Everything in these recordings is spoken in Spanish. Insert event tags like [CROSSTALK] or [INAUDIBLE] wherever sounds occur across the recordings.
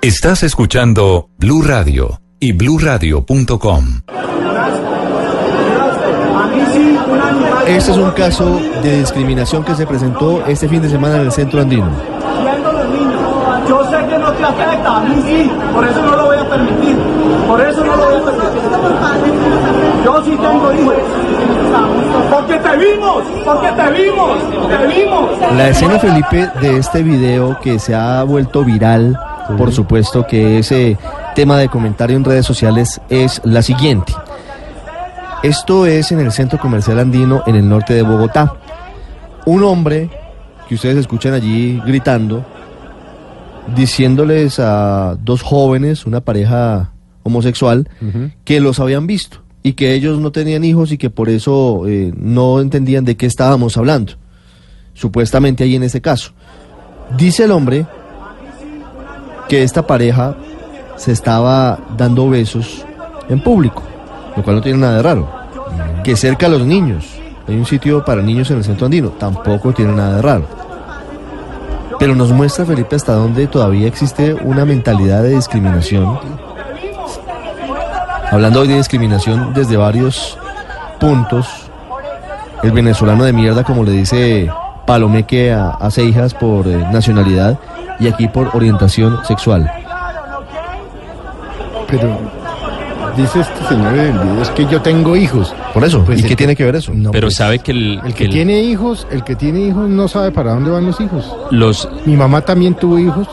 Estás escuchando Blue Radio y bluradio.com. Este es un caso de discriminación que se presentó este fin de semana en el centro andino. Yo sé que no te afecta, a mí sí, por eso no lo voy a permitir. Por eso no lo voy a permitir. Yo sí tengo hijos. Porque te vimos, porque te vimos, te vimos. La escena, Felipe, de este video que se ha vuelto viral, por supuesto que ese tema de comentario en redes sociales es la siguiente. Esto es en el centro comercial andino en el norte de Bogotá. Un hombre que ustedes escuchan allí gritando, diciéndoles a dos jóvenes, una pareja homosexual, que los habían visto y que ellos no tenían hijos y que por eso eh, no entendían de qué estábamos hablando. Supuestamente ahí en este caso. Dice el hombre que esta pareja se estaba dando besos en público, lo cual no tiene nada de raro. Que cerca a los niños, hay un sitio para niños en el centro andino, tampoco tiene nada de raro. Pero nos muestra, Felipe, hasta dónde todavía existe una mentalidad de discriminación. Hablando hoy de discriminación desde varios puntos, el venezolano de mierda, como le dice Palomeque a, a por eh, nacionalidad y aquí por orientación sexual. Pero dice este señor en el video es que yo tengo hijos. Por eso, Pues ¿y qué que- tiene que ver eso? No, Pero pues, sabe que el, el que que el- tiene hijos, el que tiene hijos no sabe para dónde van los hijos. los Mi mamá también tuvo hijos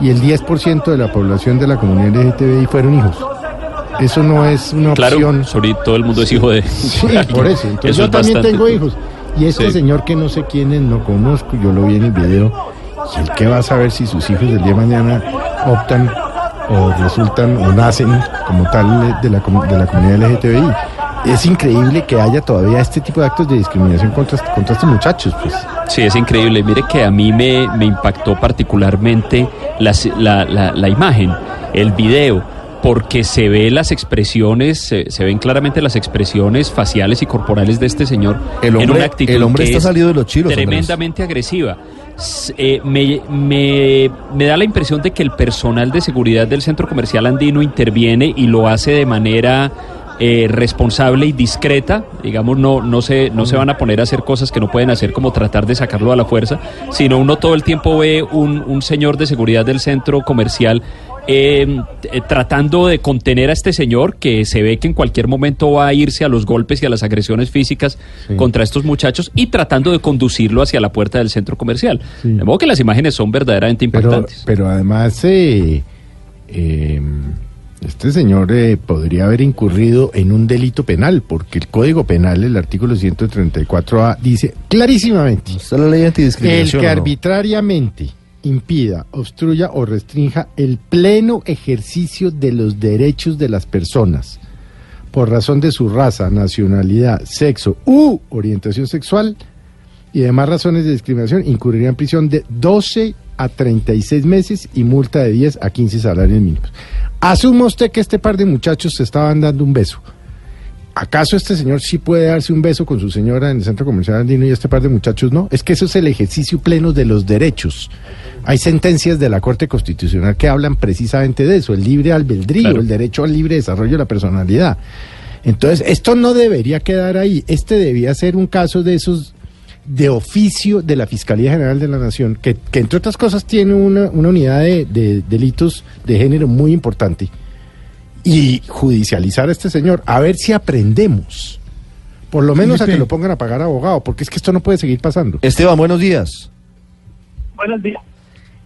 y el 10% de la población de la comunidad LGTBI fueron hijos. Eso no es una claro, opción. sobre todo el mundo es hijo de Sí, [LAUGHS] por eso. Entonces Eso yo es también bastante- tengo hijos. Y este Sí. señor que no sé quién es, no conozco, yo lo vi en el video. ¿Y el que va a saber si sus hijos del día de mañana optan o resultan o nacen como tal de la, de la comunidad LGTBI? Es increíble que haya todavía este tipo de actos de discriminación contra, contra estos muchachos, pues. Sí, es increíble. Mire que a mí me, me impactó particularmente las- la, la- la imagen, el video, porque se ve las expresiones, se, se ven claramente las expresiones faciales y corporales de este señor El en hombre- una actitud el hombre que está es salido de los chiros, Andrés. tremendamente agresiva. Eh, me, me- me da la impresión de que el personal de seguridad del centro comercial andino interviene y lo hace de manera eh, responsable y discreta, digamos, no, no, se, no se van a poner a hacer cosas que no pueden hacer como tratar de sacarlo a la fuerza, sino uno todo el tiempo ve un, un señor de seguridad del centro comercial eh, eh, tratando de contener a este señor que se ve que en cualquier momento va a irse a los golpes y a las agresiones físicas contra estos muchachos y tratando de conducirlo hacia la puerta del centro comercial. Sí. De modo que las imágenes son verdaderamente impactantes. pero además, eh, eh, este señor eh, podría haber incurrido en un delito penal, porque el Código Penal, el artículo 134A, dice clarísimamente, ¿Está la ley el que no? arbitrariamente impida, obstruya o restrinja el pleno ejercicio de los derechos de las personas por razón de su raza, nacionalidad, sexo u orientación sexual y demás razones de discriminación incurriría en prisión de 12 a 36 meses y multa de 10 a 15 salarios mínimos. Asuma usted que este par de muchachos se estaban dando un beso. ¿Acaso este señor sí puede darse un beso con su señora en el centro comercial andino y este par de muchachos no? Es que eso es el ejercicio pleno de los derechos. Hay sentencias de la Corte Constitucional que hablan precisamente de eso, el libre albedrío, Claro. el derecho al libre desarrollo de la personalidad. Entonces, esto no debería quedar ahí. Este debía ser un caso de esos de oficio de la Fiscalía General de la Nación, que, que entre otras cosas tiene una, una unidad de, de delitos de género muy importante, y judicializar a este señor, a ver si aprendemos. Por lo menos a que lo pongan a pagar abogado, porque es que esto no puede seguir pasando. Esteban, buenos días. Buenos días.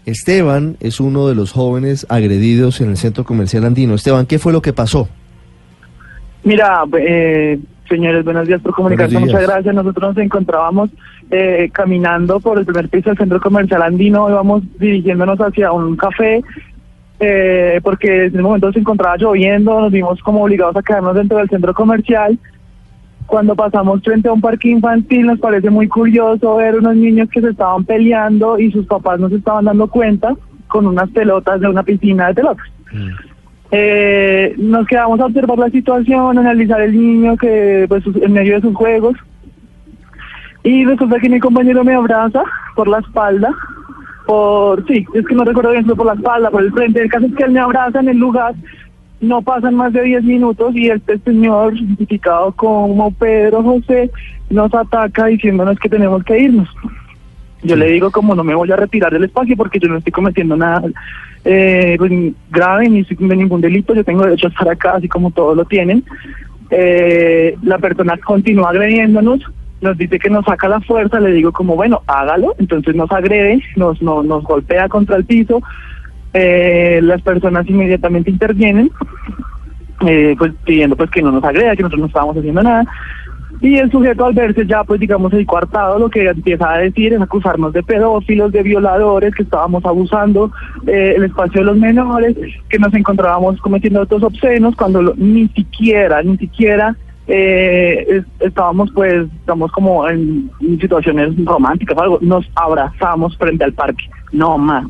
Esteban es uno de los jóvenes agredidos en el centro comercial andino. Esteban, ¿qué fue lo que pasó? Mira, eh, señores, buenos días por comunicarse. Días. Muchas gracias. Nosotros nos encontrábamos eh, caminando por el primer piso del centro comercial andino. Íbamos dirigiéndonos hacia un café eh, porque en ese momento se encontraba lloviendo. Nos vimos como obligados a quedarnos dentro del centro comercial. Cuando pasamos frente a un parque infantil nos parece muy curioso ver unos niños que se estaban peleando y sus papás no se estaban dando cuenta con unas pelotas de una piscina de pelotas. Eh, nos quedamos a observar la situación, analizar el niño que pues en medio de sus juegos y resulta que mi compañero me abraza por la espalda por, sí, es que no recuerdo bien, fue por la espalda, por el frente. El caso es que él me abraza en el lugar, no pasan más de 10 minutos y este señor, identificado como Pedro José, nos ataca diciéndonos que tenemos que irnos. Yo le digo como no me voy a retirar del espacio porque yo no estoy cometiendo nada eh, pues, grave ni ningún delito, yo tengo derecho a estar acá así como todos lo tienen. Eh, la persona continúa agrediéndonos, nos dice que nos saca la fuerza, le digo como bueno, hágalo, entonces nos agrede, nos, nos, nos golpea contra el piso, eh, las personas inmediatamente intervienen, eh, pues pidiendo pues que no nos agreda, que nosotros no estábamos haciendo nada. Y el sujeto al verse ya, pues digamos, el coartado, lo que empieza a decir es acusarnos de pedófilos, de violadores, que estábamos abusando eh, el espacio de los menores, que nos encontrábamos cometiendo otros obscenos, cuando lo- ni siquiera, ni siquiera eh, es- estábamos pues, estamos como en, situaciones románticas o algo, nos abrazamos frente al parque, no más.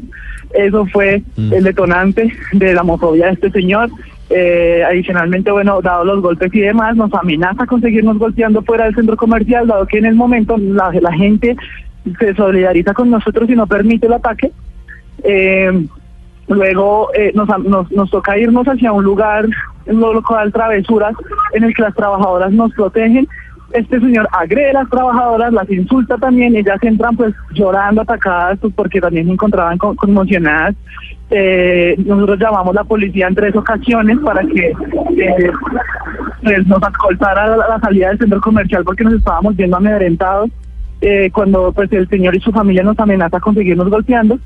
Eso fue Mm. el detonante de la homofobia de este señor. Eh, adicionalmente, bueno, dado los golpes y demás, nos amenaza con seguirnos golpeando fuera del centro comercial, dado que en el momento la, la gente se solidariza con nosotros y no permite el ataque. Eh, luego eh, nos, nos, nos toca irnos hacia un lugar, lo cual travesuras, en el que las trabajadoras nos protegen. Este señor agrede a las trabajadoras, las insulta también, ellas entran pues llorando, atacadas, pues porque también se encontraban con- conmocionadas. Eh, nosotros llamamos a la policía en tres ocasiones para que eh, pues, nos escoltara la salida del centro comercial porque nos estábamos viendo amedrentados. Eh, cuando pues el señor y su familia nos amenaza con seguirnos golpeando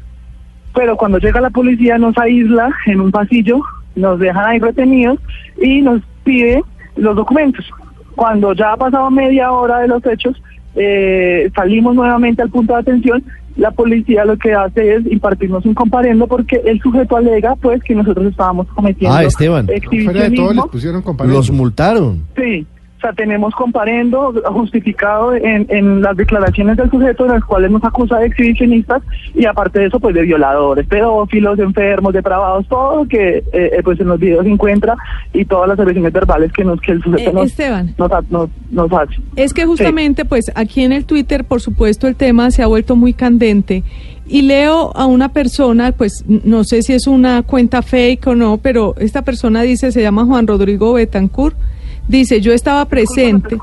pero cuando llega la policía nos aísla en un pasillo, nos dejan ahí retenidos y nos pide los documentos. Cuando ya ha pasado media hora de los hechos, eh, salimos nuevamente al punto de atención, la policía lo que hace es impartirnos un comparendo porque el sujeto alega pues que nosotros estábamos cometiendo Ah, Esteban. Fuera de todo les pusieron comparendo. Los multaron. Sí, sea, tenemos comparendo justificado en, en las declaraciones del sujeto en las cuales nos acusa de exhibicionistas y aparte de eso, pues de violadores, pedófilos, enfermos, depravados, todo lo que eh, eh, pues en los videos se encuentra y todas las agresiones verbales que nos que el sujeto Eh, nos, Esteban. nos, nos, nos hace. Es que justamente, pues aquí en el Twitter, por supuesto, el tema se ha vuelto muy candente. Y leo a una persona, pues no sé si es una cuenta fake o no, pero esta persona dice, se llama Juan Rodrigo Betancourt, dice, yo estaba presente.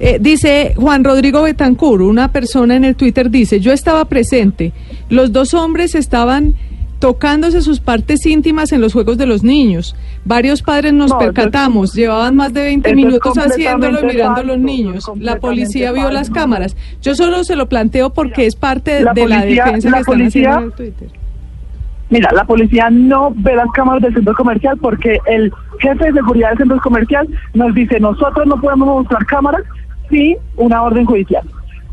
Eh, dice Juan Rodrigo Betancourt, una persona en el Twitter dice, yo estaba presente. Los dos hombres estaban tocándose sus partes íntimas en los juegos de los niños. Varios padres nos No, eso es- percatamos, llevaban más de 20 eso es minutos haciéndolo y mirando a los niños. La policía vio las cámaras. Yo solo se lo planteo porque es parte de La de la policía- defensa la que están policía- haciendo en el Twitter. Mira, la policía no ve las cámaras del centro comercial porque el jefe de seguridad del centro comercial nos dice, nosotros no podemos mostrar cámaras sin una orden judicial.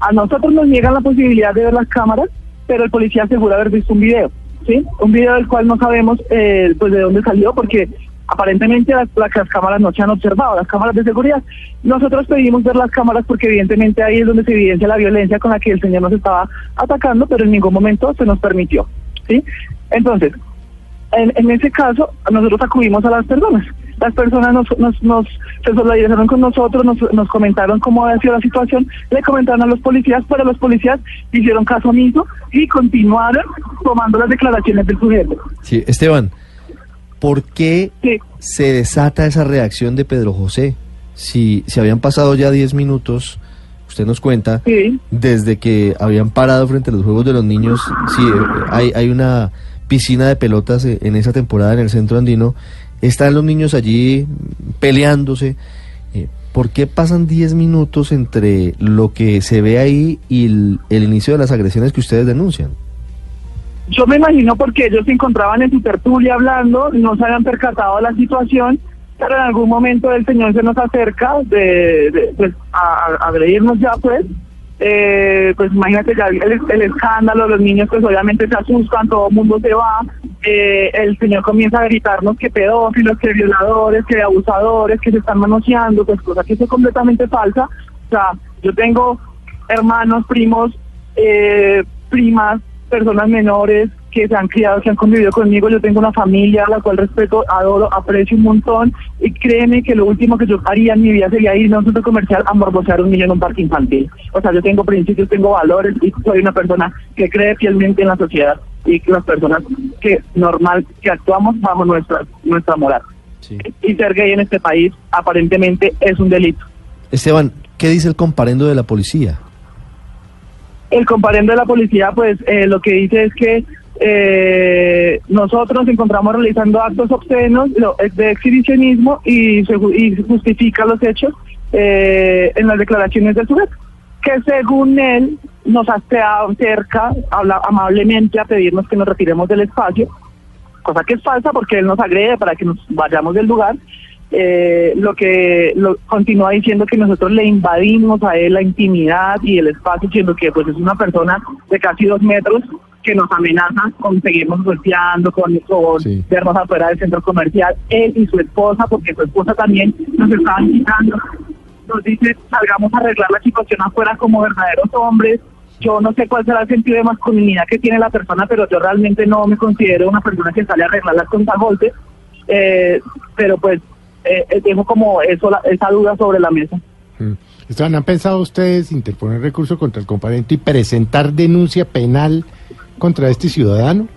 A nosotros nos niegan la posibilidad de ver las cámaras, pero el policía asegura haber visto un video, ¿sí? Un video del cual no sabemos eh, pues de dónde salió porque aparentemente las, cámaras no se han observado, las cámaras de seguridad. Nosotros pedimos ver las cámaras porque evidentemente ahí es donde se evidencia la violencia con la que el señor nos estaba atacando, pero en ningún momento se nos permitió. ¿sí? Entonces, en, en ese caso, nosotros acudimos a las personas. Las personas nos, nos, nos se solidarizaron con nosotros, nos, nos comentaron cómo había sido la situación, le comentaron a los policías, pero los policías hicieron caso omiso y continuaron tomando las declaraciones del sujeto. Sí, Esteban, ¿por qué Sí. se desata esa reacción de Pedro José? Si, si habían pasado ya 10 minutos, usted nos cuenta, Sí. desde que habían parado frente a los Juegos de los Niños, sí, eh, hay, hay una piscina de pelotas eh, en esa temporada en el centro andino, están los niños allí peleándose. Eh, ¿Por qué pasan 10 minutos entre lo que se ve ahí y el, inicio de las agresiones que ustedes denuncian? Yo me imagino porque ellos se encontraban en su tertulia hablando, no se habían percatado la situación, pero en algún momento el señor se nos acerca de, pues, a agredirnos ya, pues. Eh, pues imagínate ya el, el escándalo, los niños pues obviamente se asustan, todo el mundo se va, eh, el señor comienza a gritarnos que pedófilos, que violadores, que abusadores, que se están manoseando, pues cosa que es completamente falsa. O sea, yo tengo hermanos, primos, eh, primas, personas menores que se han criado, que han convivido conmigo. Yo tengo una familia a la cual respeto, adoro, aprecio un montón. Y créeme que lo último que yo haría en mi vida sería irme a un centro comercial a morbosear un niño en un parque infantil. O sea, yo tengo principios, tengo valores y soy una persona que cree fielmente en la sociedad y que las personas que normal, que actuamos bajo nuestra, nuestra moral. Sí. Y ser gay en este país aparentemente es un delito. Esteban, ¿qué dice el comparendo de la policía? El comparendo de la policía, pues eh, lo que dice es que eh, nosotros nos encontramos realizando actos obscenos eh, de exhibicionismo y, justifica los hechos eh, en las declaraciones del sujeto, que según él nos ha estado cerca habla amablemente a pedirnos que nos retiremos del espacio, cosa que es falsa porque él nos agrede para que nos vayamos del lugar. Eh, lo que lo, continúa diciendo que nosotros le invadimos a él la intimidad y el espacio, siendo que pues es una persona de casi dos metros que nos amenaza con seguirnos golpeando, con, con Sí. vernos afuera del centro comercial, él y su esposa, porque su esposa también nos estaban quitando. Nos dice, salgamos a arreglar la situación afuera como verdaderos hombres. Yo no sé cuál será el sentido de masculinidad que tiene la persona, pero yo realmente no me considero una persona que sale a arreglar las cosas a golpe. Eh, pero pues eh, eh, dejo como eso, la- esa duda sobre la mesa. Mm. Esteban, ¿han pensado ustedes interponer recurso contra el comparendo y presentar denuncia penal contra este ciudadano?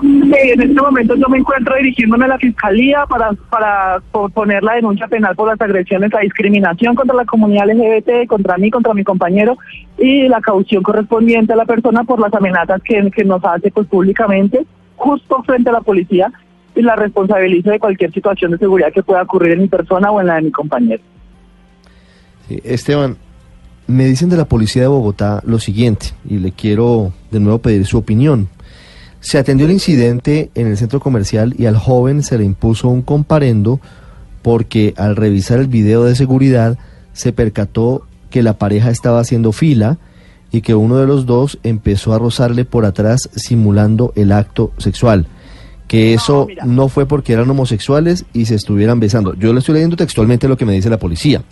Sí, en este momento yo me encuentro dirigiéndome a la fiscalía para, para po- poner la denuncia penal por las agresiones, la discriminación contra la comunidad LGBT, contra mí, contra mi compañero y la caución correspondiente a la persona por las amenazas que, que nos hace pues públicamente, justo frente a la policía y la responsabilizo de cualquier situación de seguridad que pueda ocurrir en mi persona o en la de mi compañero. Sí, Esteban, me dicen de la policía de Bogotá lo siguiente, y le quiero de nuevo pedir su opinión. Se atendió el incidente en el centro comercial y al joven se le impuso un comparendo porque al revisar el video de seguridad se percató que la pareja estaba haciendo fila y que uno de los dos empezó a rozarle por atrás simulando el acto sexual. Que eso mira. no fue porque eran homosexuales y se estuvieran besando. Yo le estoy leyendo textualmente lo que me dice la policía.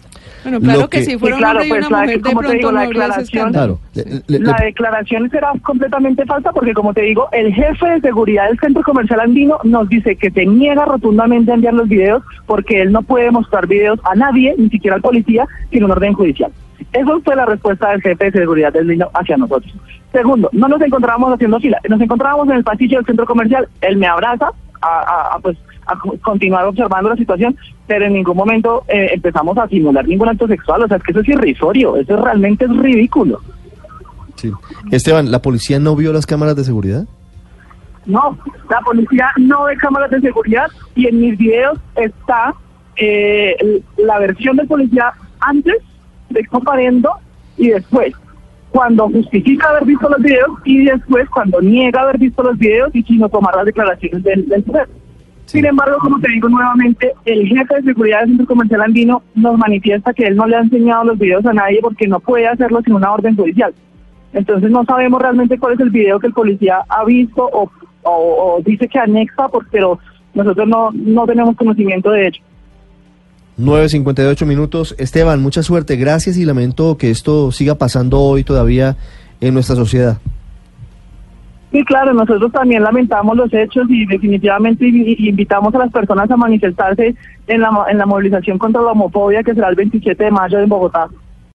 Bueno, claro que, que- si fuera Sí, claro, un hombre y pues, una la- de pronto digo, no la declaración- escándalo. Claro. le- le- La le- declaración será completamente falsa porque, como te digo, el jefe de seguridad del Centro Comercial Andino nos dice que se niega rotundamente a enviar los videos porque él no puede mostrar videos a nadie, ni siquiera al policía, sin un orden judicial. Eso fue la respuesta del jefe de seguridad del Andino hacia nosotros. Segundo, no nos encontrábamos haciendo fila, nos encontrábamos en el pasillo del Centro Comercial, él me abraza, a, a- a, pues a co- continuar observando la situación, pero en ningún momento eh, empezamos a simular ningún acto sexual, o sea, es que eso es irrisorio, eso realmente es ridículo. Sí. Esteban, ¿la policía no vio las cámaras de seguridad? No, la policía no ve cámaras de seguridad y en mis videos está eh, la versión del policía antes de comparendo y después, cuando justifica haber visto los videos y después cuando niega haber visto los videos y sino tomar las declaraciones del, del. Sin embargo, como te digo nuevamente, el jefe de seguridad del Centro Comercial Andino nos manifiesta que él no le ha enseñado los videos a nadie porque no puede hacerlo sin una orden judicial. Entonces no sabemos realmente cuál es el video que el policía ha visto o, dice que anexa, pero nosotros no, no tenemos conocimiento de ello. 9.58 minutos. Esteban, mucha suerte. Gracias y lamento que esto siga pasando hoy todavía en nuestra sociedad. Sí, claro, nosotros también lamentamos los hechos y definitivamente invitamos a las personas a manifestarse en la, en la movilización contra la homofobia que será el 27 de mayo en Bogotá.